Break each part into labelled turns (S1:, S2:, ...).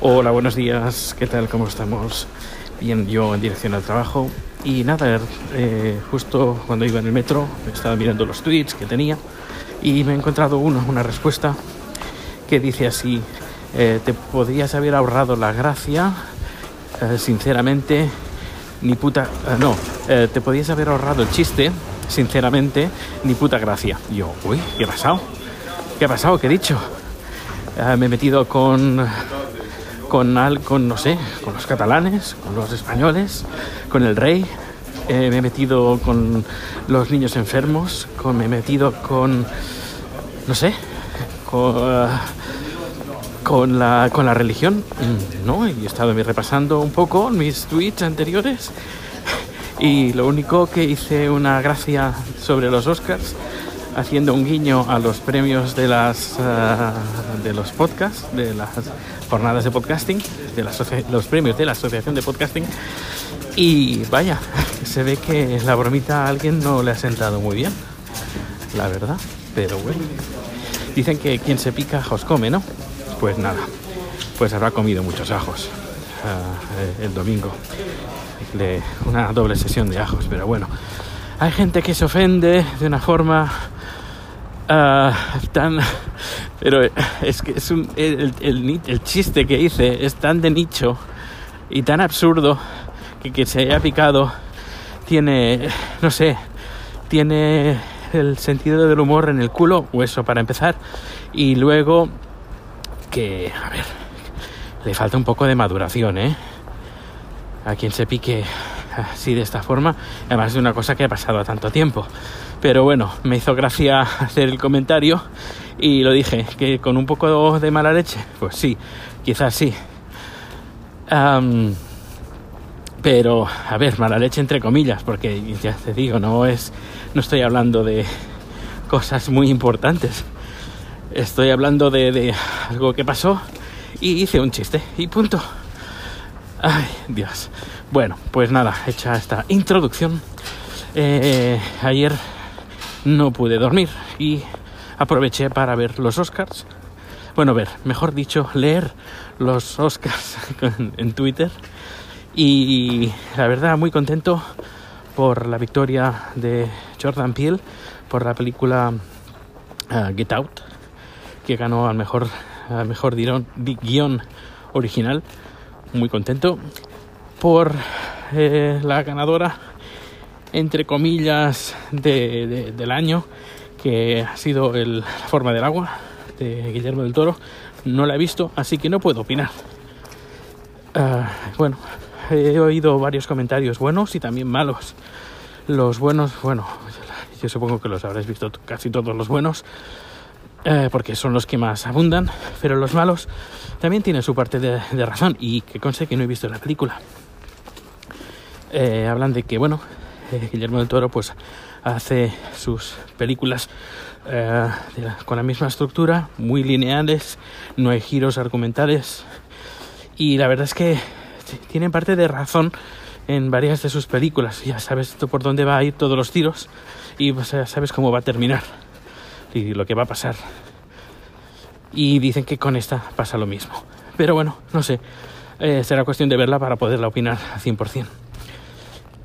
S1: Hola, buenos días, ¿qué tal? ¿Cómo estamos? Bien, yo en dirección al trabajo. Y nada, eh, justo cuando iba en el metro, estaba mirando los tweets que tenía y me he encontrado uno, una respuesta que dice así, eh, te podrías haber ahorrado la gracia, eh, sinceramente, ni puta... no, te podrías haber ahorrado el chiste, sinceramente, ni puta gracia. Yo, uy, ¿qué ha pasado? ¿Qué ha pasado? ¿Qué he dicho? Me he metido con con, al, con, no sé, con los catalanes, con los españoles, con el rey. Eh, me he metido con los niños enfermos, me he metido con, no sé, con, eh, con, la, con la religión, Mm, ¿no? Y he estado repasando un poco mis tweets anteriores y lo único que hice una gracia sobre los Oscars haciendo un guiño a los premios de las eh, de los podcasts, de las jornadas de podcasting, de los premios de la Asociación de Podcasting. Y vaya, se ve que la bromita a alguien no le ha sentado muy bien, la verdad. Pero bueno, dicen que quien se pica ajos come, ¿no? Pues nada, pues habrá comido muchos ajos eh, el domingo. Una doble sesión de ajos, pero bueno. Hay gente que se ofende de una forma ah, tan... Pero es que es un, el, el el chiste que hice es tan de nicho y tan absurdo que que se haya picado tiene, no sé, tiene el sentido del humor en el culo, o eso para empezar, y luego que, a ver, le falta un poco de maduración, ¿eh? A quien se pique así de esta forma, además de una cosa que ha pasado a tanto tiempo. Pero bueno, me hizo gracia hacer el comentario y lo dije, que con un poco de mala leche, pues sí, quizás sí. Pero, a ver, mala leche entre comillas, porque ya te digo, no es. No estoy hablando de cosas muy importantes. Estoy hablando de, de algo que pasó y hice un chiste y punto. Ay, Dios. Bueno, pues nada, hecha esta introducción. eh, ayer no pude dormir y aproveché para ver los Oscars. Bueno, ver, mejor dicho, leer los Oscars en- Twitter. Y la verdad, muy contento por la victoria de Jordan Peele por la película ah, Get Out, que ganó al mejor, al mejor guion original. Muy contento por eh, la ganadora, entre comillas, de- de- del año, que ha sido el, forma del agua de Guillermo del Toro. No la he visto, así que no puedo opinar. Ah, bueno, he oído varios comentarios buenos y también malos. Los buenos, bueno, yo supongo que los habréis visto casi todos los buenos, eh, porque son los que más abundan, pero los malos también tienen su parte de, de razón y que conste que no he visto la película. Eh, hablan de que, bueno, eh, Guillermo del Toro pues hace sus películas eh, con la misma estructura, muy lineales, no hay giros argumentales y la verdad es que tienen parte de razón en varias de sus películas. Ya sabes por dónde va a ir todos los tiros y sabes cómo va a terminar y lo que va a pasar. Y dicen que con esta pasa lo mismo. Pero bueno, no sé. Eh, será cuestión de verla para poderla opinar al 100%.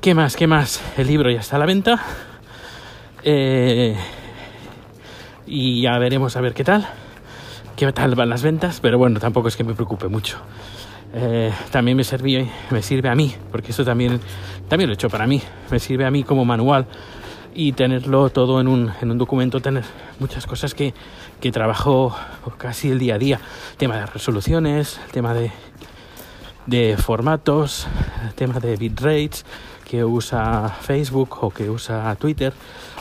S1: ¿Qué más? ¿Qué más? El libro ya está a la venta. Eh, y ya veremos a ver qué tal. Qué tal van las ventas. Pero bueno, tampoco es que me preocupe mucho. Eh, también me sirve, me sirve a mí, porque esto también, también lo he hecho para mí. Me sirve a mí como manual y tenerlo todo en un, en un documento, tener muchas cosas que, que trabajo casi el día a día. Tema de resoluciones, tema de, de formatos, tema de bitrates que usa Facebook o que usa Twitter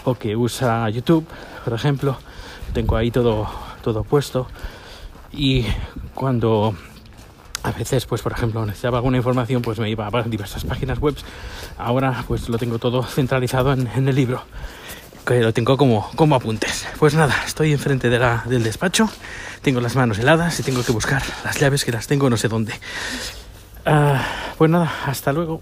S1: o que usa YouTube, por ejemplo. Tengo ahí todo, todo puesto y cuando a veces, pues por ejemplo, necesitaba alguna información, pues me iba a diversas páginas web. Ahora, pues lo tengo todo centralizado en, el libro, que lo tengo como, como apuntes. Pues nada, estoy enfrente de del despacho, tengo las manos heladas y tengo que buscar las llaves que las tengo no sé dónde. Ah, pues nada, hasta luego.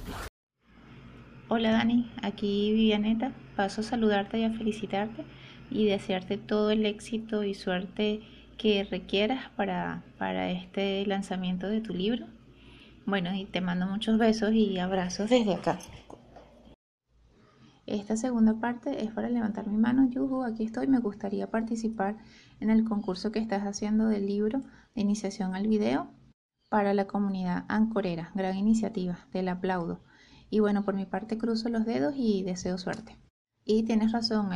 S2: Hola Dani, aquí Vivianeta. Paso a saludarte y a felicitarte y desearte todo el éxito y suerte que requieras para, para este lanzamiento de tu libro. Bueno, y te mando muchos besos y abrazos desde acá. Esta segunda parte es para levantar mi mano. Yuhu, aquí estoy. Me gustaría participar en el concurso que estás haciendo del libro de iniciación al video para la comunidad ancorera. Gran iniciativa. Te la aplaudo. Y bueno, por mi parte cruzo los dedos y deseo suerte. Y tienes razón,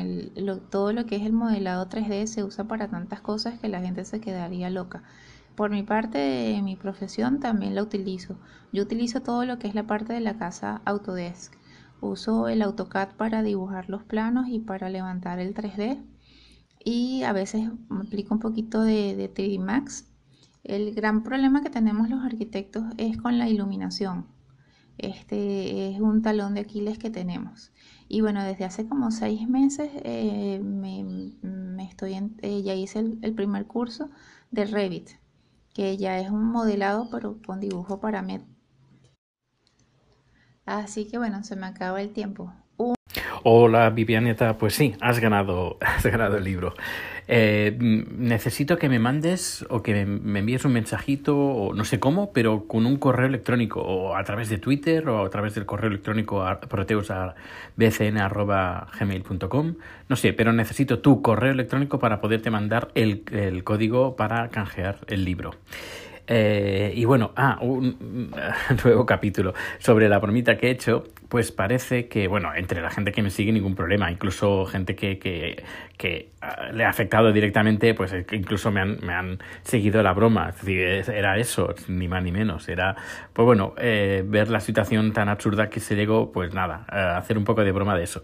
S2: todo lo que es el modelado 3D se usa para tantas cosas que la gente se quedaría loca. Por mi parte, mi profesión también la utilizo. Yo utilizo todo lo que es la parte de la casa Autodesk. Uso el AutoCAD para dibujar los planos y para levantar el 3D. Y a veces aplico un poquito de, de 3D Max. El gran problema que tenemos los arquitectos es con la iluminación. Este es un talón de Aquiles que tenemos. Y bueno, desde hace como seis meses eh, me, estoy eh, ya hice el, primer curso de Revit, que ya es un modelado pero con dibujo para mí. Así que bueno, se me acaba el tiempo.
S1: Hola Vivianeta, pues sí, has ganado, has ganado el libro. Eh, necesito que me mandes o que me, envíes un mensajito, o no sé cómo, pero con un correo electrónico, o a través de Twitter, o a través del correo electrónico a. No sé, pero necesito tu correo electrónico para poderte mandar el código para canjear el libro. Eh, y bueno, ah, un, nuevo capítulo sobre la bromita que he hecho, pues parece que, bueno, entre la gente que me sigue ningún problema, incluso gente que, que, que ah, le ha afectado directamente, pues incluso me han, me han seguido la broma, era eso, ni más ni menos, era, pues bueno, eh, ver la situación tan absurda que se llegó, pues nada, hacer un poco de broma de eso.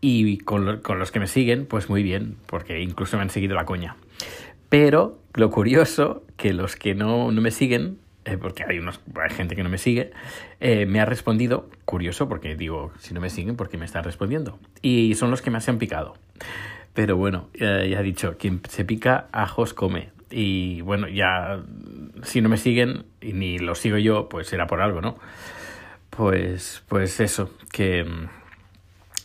S1: Y con, con los que me siguen, pues muy bien, porque incluso me han seguido la coña. Pero lo curioso, que los que no, no me siguen, eh, porque hay, unos, hay gente que no me sigue, eh, me ha respondido, curioso, porque digo, si no me siguen, ¿por qué me están respondiendo? Y son los que me han picado. Pero bueno, ya he dicho, quien se pica, ajos come. Y bueno, ya, si no me siguen y ni los sigo yo, pues será por algo, ¿no? Pues, pues eso, que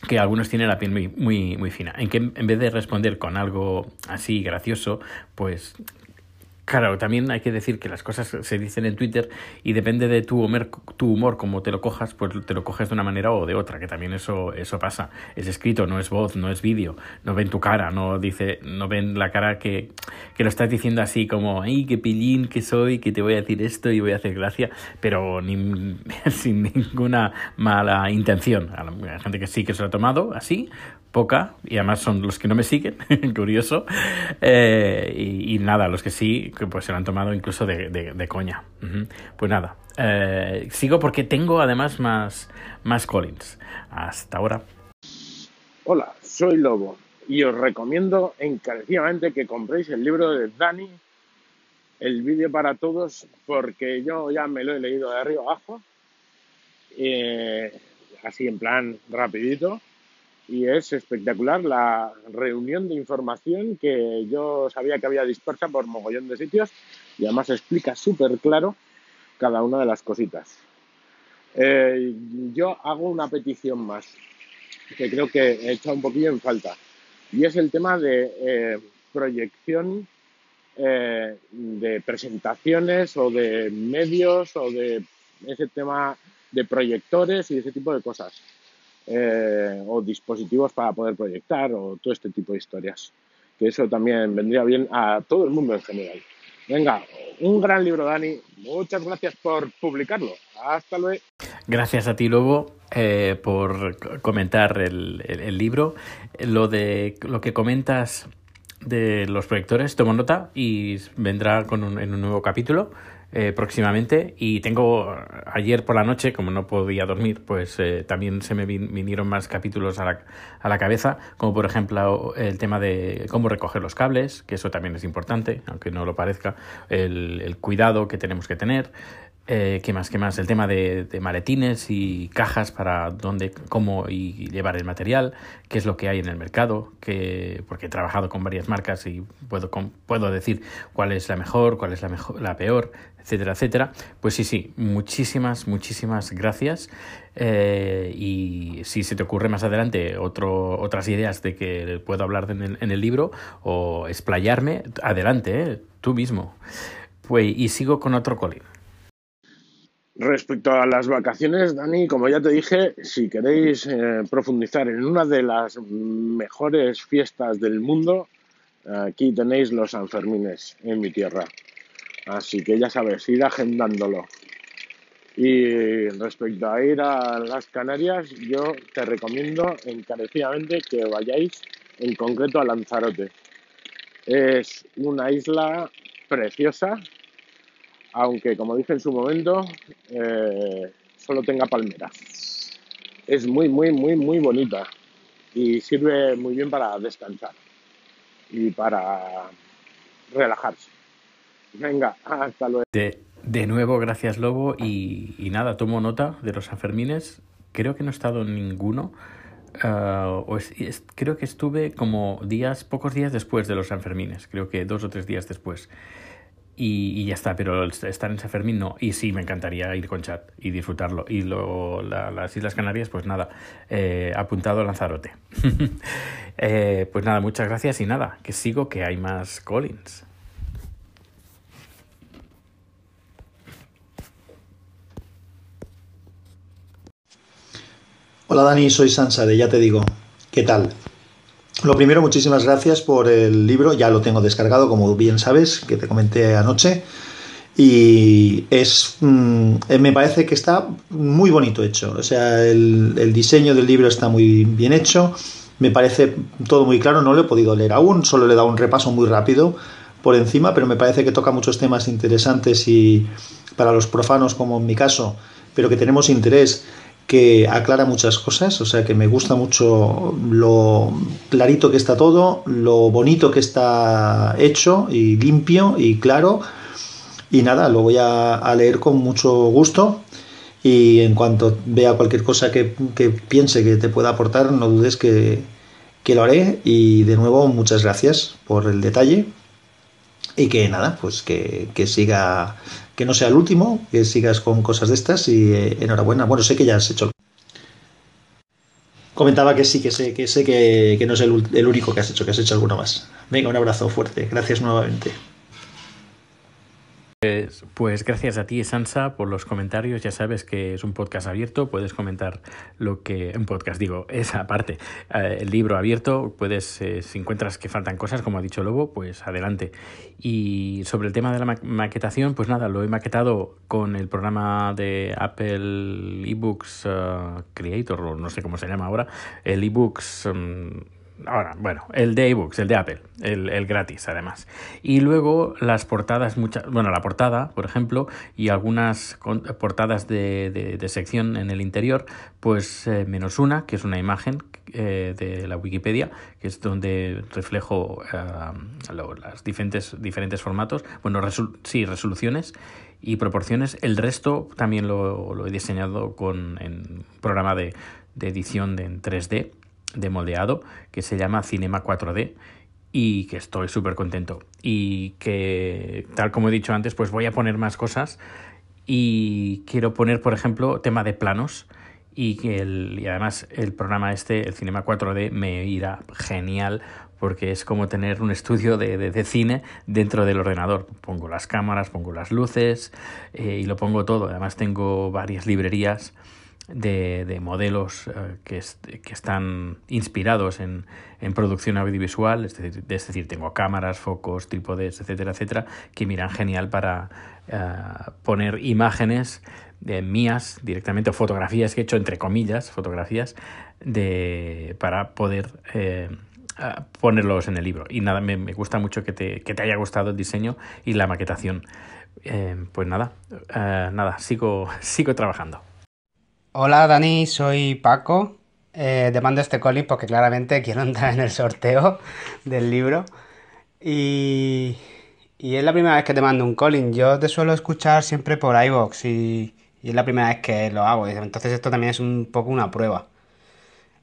S1: que algunos tienen la piel muy, muy, muy fina. En que en vez de responder con algo así gracioso, pues Claro, también hay que decir que las cosas se dicen en Twitter y depende de tu humor, tu humor como te lo cojas, pues te lo coges de una manera o de otra, que también eso, eso pasa. Es escrito, no es voz, no es vídeo, no ven tu cara, no dice, no ven la cara que, que lo estás diciendo así como, ay, qué pillín que soy, que te voy a decir esto y voy a hacer gracia, pero ni, sin ninguna mala intención. A la gente que sí que se lo ha tomado así, poca, y además son los que no me siguen, curioso, eh, y, nada, los que sí, pues se lo han tomado incluso de, de, coña. Pues nada, eh, sigo porque tengo además más, más Collins. Hasta ahora.
S3: Hola, soy Lobo y os recomiendo encarecidamente que compréis el libro de Dani, el vídeo para todos, porque yo ya me lo he leído de arriba abajo, eh, así en plan rapidito y es espectacular la reunión de información que yo sabía que había dispersa por mogollón de sitios y además explica súper claro cada una de las cositas. Eh, yo hago una petición más que creo que he echado un poquillo en falta y es el tema de eh, proyección eh, de presentaciones o de medios o de ese tema de proyectores y ese tipo de cosas eh, o dispositivos para poder proyectar o todo este tipo de historias. Que eso también vendría bien a todo el mundo en general. Venga, un gran libro, Dani. Muchas gracias por publicarlo. Hasta luego.
S1: Gracias a ti, Lobo, eh, por comentar el, el, libro. Lo de lo que comentas de los proyectores, tomo nota y vendrá con en un nuevo capítulo. Eh, próximamente. Y tengo ayer por la noche, como no podía dormir, pues eh, también se me vinieron más capítulos a la, a la cabeza, como por ejemplo el tema de cómo recoger los cables, que eso también es importante, aunque no lo parezca, el, el cuidado que tenemos que tener, Eh, ¿Qué más? ¿Qué más? El tema de, maletines y cajas para dónde, cómo y llevar el material, qué es lo que hay en el mercado, que, porque he trabajado con varias marcas y puedo, puedo decir cuál es la mejor, cuál es la, mejor, la peor, etcétera, etcétera. Pues sí, sí, muchísimas, muchísimas gracias. Eh, y si se te ocurre más adelante otras ideas de que puedo hablar en el, en el libro o explayarme, adelante, eh, tú mismo. Pues, y sigo con otro colín.
S3: Respecto a las vacaciones, Dani, como ya te dije, si queréis eh, profundizar en una de las mejores fiestas del mundo, aquí tenéis los Sanfermines en mi tierra. Así que ya sabes, ir agendándolo. Y respecto a ir a las Canarias, yo te recomiendo encarecidamente que vayáis en concreto a Lanzarote. Es una isla preciosa, aunque como dije en su momento, eh, solo tenga palmeras. Es muy, muy, muy, muy bonita y sirve muy bien para descansar y para relajarse. Venga, hasta luego.
S1: De, nuevo, gracias Lobo y, nada, tomo nota de los Sanfermines. Creo que no he estado en ninguno. Ah, creo que estuve como días, pocos días después de los Sanfermines, creo que dos o tres días después y, ya está, pero estar en San no. Y sí, me encantaría ir con chat y disfrutarlo. Y lo, las Islas Canarias, pues nada, eh, apuntado Lanzarote. Eh, pues nada, muchas gracias y nada, que sigo que hay más Collins.
S4: Hola Dani, soy Sansa de Ya Te Digo. ¿Qué tal? Lo primero, muchísimas gracias por el libro, ya lo tengo descargado, como bien sabes, que te comenté anoche. Y es. Mm, eh, me parece que está muy bonito hecho. O sea, el, diseño del libro está muy bien hecho. Me parece todo muy claro, no lo he podido leer aún, solo le he dado un repaso muy rápido por encima, pero me parece que toca muchos temas interesantes y para los profanos, como en mi caso, pero que tenemos interés que aclara muchas cosas, o sea que me gusta mucho lo clarito que está todo, lo bonito que está hecho y limpio y claro. Y nada, lo voy a, leer con mucho gusto y en cuanto vea cualquier cosa que, piense que te pueda aportar, no dudes que, que lo haré. Y de nuevo, muchas gracias por el detalle y que nada, pues que, que, siga, que no sea el último, que sigas con cosas de estas y eh, enhorabuena. Bueno, sé que ya has hecho. Comentaba que sí, que sé que, sé que, que no es el, el, único que has hecho, que has hecho alguno más. Venga, un abrazo fuerte. Gracias nuevamente.
S1: Pues, pues, gracias a ti, Sansa, por los comentarios. Ya sabes que es un podcast abierto, puedes comentar lo que. Un podcast, digo, esa parte. Eh, el libro abierto, puedes, eh, si encuentras que faltan cosas, como ha dicho Lobo, pues adelante. Y sobre el tema de la maquetación, pues nada, lo he maquetado con el programa de Apple eBooks uh, Creator, o no sé cómo se llama ahora, el eBooks. Um, Ahora, bueno, el de ebooks, el de Apple, el, gratis además. Y luego las portadas, muchas, bueno, la portada, por ejemplo, y algunas portadas de, de, sección en el interior, pues eh, menos una, que es una imagen eh, de la Wikipedia, que es donde reflejo uh, los diferentes, diferentes formatos, bueno, sí, resoluciones y proporciones. El resto también lo, lo he diseñado con un programa de, de edición en 3D de moldeado que se llama Cinema 4D y que estoy súper contento. Y que, tal como he dicho antes, pues voy a poner más cosas y quiero poner, por ejemplo, tema de planos y, el, y además el programa este, el Cinema 4D, me irá genial porque es como tener un estudio de, de, cine dentro del ordenador. Pongo las cámaras, pongo las luces eh, y lo pongo todo. Además tengo varias librerías de, modelos eh, que, que, están inspirados en, en, producción audiovisual, es decir, tengo cámaras, focos, trípodes, etcétera, etcétera, que miran genial para eh, poner imágenes de mías directamente o fotografías que he hecho entre comillas, fotografías de, para poder eh, ponerlos en el libro. Y nada, me, me gusta mucho que te, que te, haya gustado el diseño y la maquetación. pues nada, nada, sigo, sigo trabajando.
S5: Hola Dani, soy Paco. Eh, te mando este cómic porque claramente quiero entrar en el sorteo del libro. Y, Y es la primera vez que te mando un calling. Yo te suelo escuchar siempre por iVoox y, y es la primera vez que lo hago. Entonces esto también es un poco una prueba.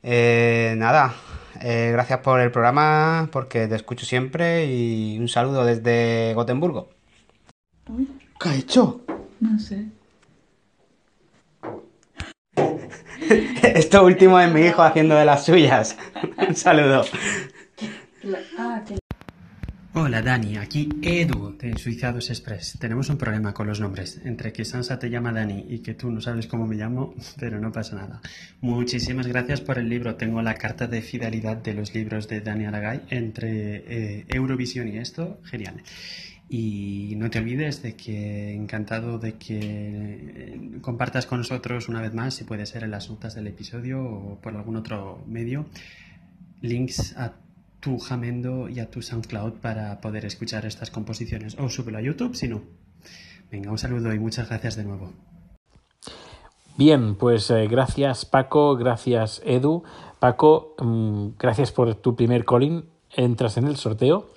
S5: Eh, nada, eh, gracias por el programa, porque te escucho siempre y un saludo desde Gotemburgo.
S4: ¿Qué ha hecho?
S2: No sé.
S5: Esto último es mi hijo haciendo de las suyas. un saludo.
S6: Hola Dani, aquí Edu de Suizados Express. Tenemos un problema con los nombres. Entre que Sansa te llama Dani y que tú no sabes cómo me llamo, pero no pasa nada. Muchísimas gracias por el libro. Tengo la carta de fidelidad de los libros de Dani Aragay entre eh, Eurovisión y esto. Genial. Y no te olvides de que encantado de que eh, compartas con nosotros una vez más, si puede ser en las notas del episodio o por algún otro medio, links a tu Jamendo y a tu SoundCloud para poder escuchar estas composiciones. O súbelo a YouTube si no. Venga, un saludo y muchas gracias de nuevo.
S1: Bien, pues eh, gracias Paco, gracias Edu. Paco, mm, gracias por tu primer calling. Entras en el sorteo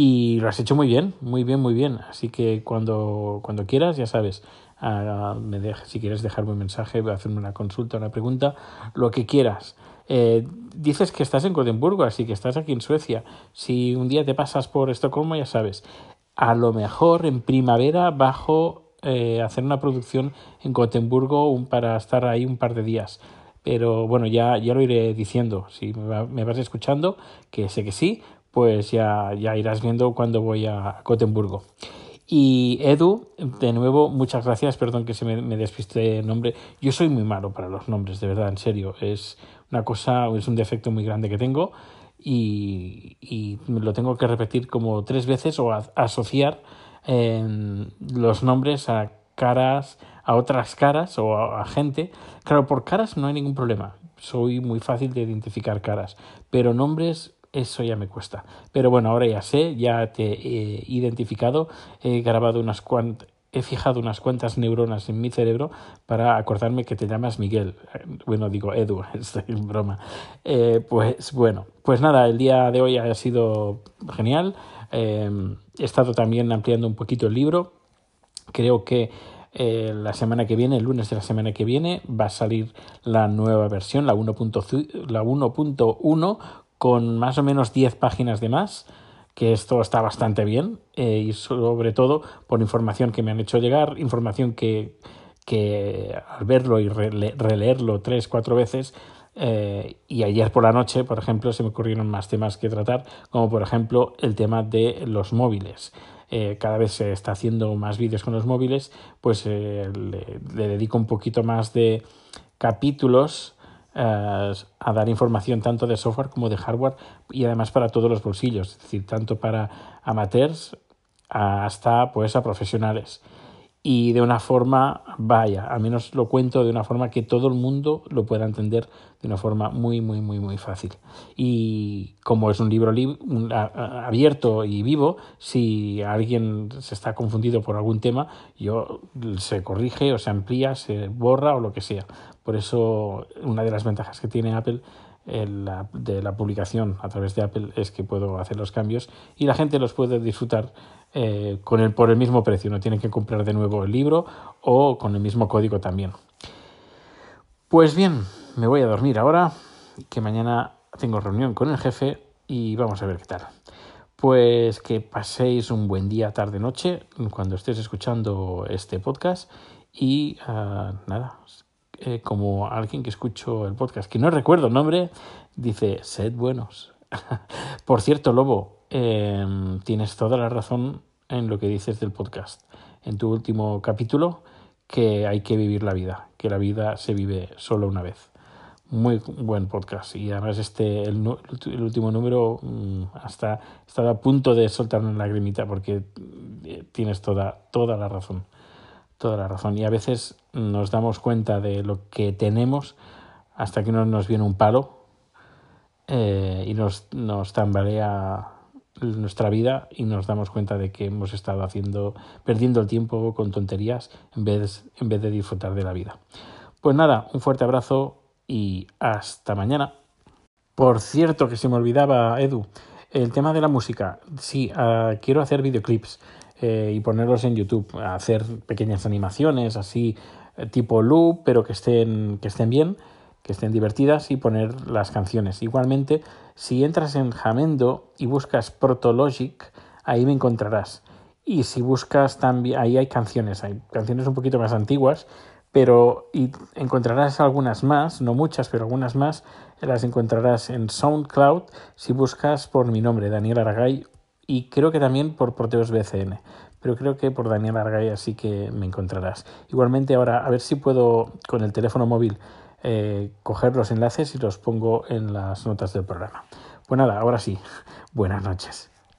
S1: y lo has hecho muy bien, muy bien, muy bien. Así que cuando, cuando quieras, ya sabes, ah, me deja- si quieres dejarme un mensaje, hacerme una consulta, una pregunta, lo que quieras. Eh, dices que estás en Gotemburgo, así que estás aquí en Suecia. Si un día te pasas por Estocolmo, ya sabes, a lo mejor en primavera bajo eh, hacer una producción en Gotemburgo para estar ahí un par de días. Pero bueno, ya, ya lo iré diciendo. Si me, va- me vas escuchando, que sé que sí, pues ya, ya irás viendo cuando voy a Gotemburgo. Y Edu, de nuevo, muchas gracias. Perdón que se me, me despiste el nombre. Yo soy muy malo para los nombres, de verdad, en serio. Es una cosa, es un defecto muy grande que tengo y, y lo tengo que repetir como tres veces o asociar los nombres a caras, a otras caras o a gente. Claro, por caras no hay ningún problema. Soy muy fácil de identificar caras, pero nombres eso ya me cuesta. Pero bueno, ahora ya sé, ya te he identificado, he grabado unas cuantas, he fijado unas cuantas neuronas en mi cerebro para acordarme que te llamas Miguel. Bueno, digo Edu, estoy en broma. Eh, pues bueno, pues nada, el día de hoy ha sido genial. Eh, he estado también ampliando un poquito el libro. Creo que eh, la semana que viene, el lunes de la semana que viene, va a salir la nueva versión, la 1.0 la 1.1, con más o menos 10 páginas de más, que esto está bastante bien, eh, y sobre todo por información que me han hecho llegar, información que, que al verlo y rele- releerlo tres, cuatro veces, eh, y ayer por la noche, por ejemplo, se me ocurrieron más temas que tratar, como por ejemplo el tema de los móviles. Eh, cada vez se está haciendo más vídeos con los móviles, pues le, dedico un poquito más de capítulos a dar información tanto de software como de hardware y además para todos los bolsillos, es decir, tanto para amateurs hasta pues a profesionales y de una forma, vaya, al menos lo cuento de una forma que todo el mundo lo pueda entender de una forma muy, muy, muy, muy fácil. Y como es un libro abierto y vivo, si alguien se está confundido por algún tema, yo se corrige o se amplía, se borra o lo que sea. Por eso, una de las ventajas que tiene Apple la- de la publicación a través de Apple es que puedo hacer los cambios y la gente los puede disfrutar eh, con el, por el mismo precio. No tienen que comprar de nuevo el libro o con el mismo código también. Pues bien, me voy a dormir ahora, que mañana tengo reunión con el jefe y vamos a ver qué tal. Pues que paséis un buen día, tarde, noche, cuando estés escuchando este podcast. Y ah, nada, eh, como alguien que escucho el podcast, que no recuerdo el nombre, dice, sed buenos. Por cierto, Lobo, eh, tienes toda la razón en lo que dices del podcast. En tu último capítulo, que hay que vivir la vida, que la vida se vive solo una vez. Muy buen podcast y además este el, último número mm, hasta he estado a punto de soltar una lagrimita porque eh, tienes toda toda la razón toda la razón y a veces nos damos cuenta de lo que tenemos hasta que no nos viene un palo eh, y nos, nos tambalea nuestra vida y nos damos cuenta de que hemos estado haciendo perdiendo el tiempo con tonterías en vez, en vez de disfrutar de la vida. Pues nada, un fuerte abrazo y hasta mañana. Por cierto, que se me olvidaba, Edu, El tema de la música, sí, uh, quiero hacer videoclips eh, y ponerlos en YouTube, hacer pequeñas animaciones así eh, tipo loop, pero que estén, que estén bien, que estén divertidas y poner las canciones. Igualmente, si entras en Jamendo y buscas Protologic, ahí me encontrarás. Y si buscas también, ahí hay canciones, hay canciones un poquito más antiguas, pero y encontrarás algunas más, no muchas, pero algunas más, las encontrarás en SoundCloud si buscas por mi nombre, Daniel Aragay, y creo que también por Proteos BCN, pero creo que por Daniel Aragay así que me encontrarás. Igualmente ahora, a ver si puedo con el teléfono móvil eh, coger los enlaces y los pongo en las notas del programa. Pues nada, ahora sí, buenas noches.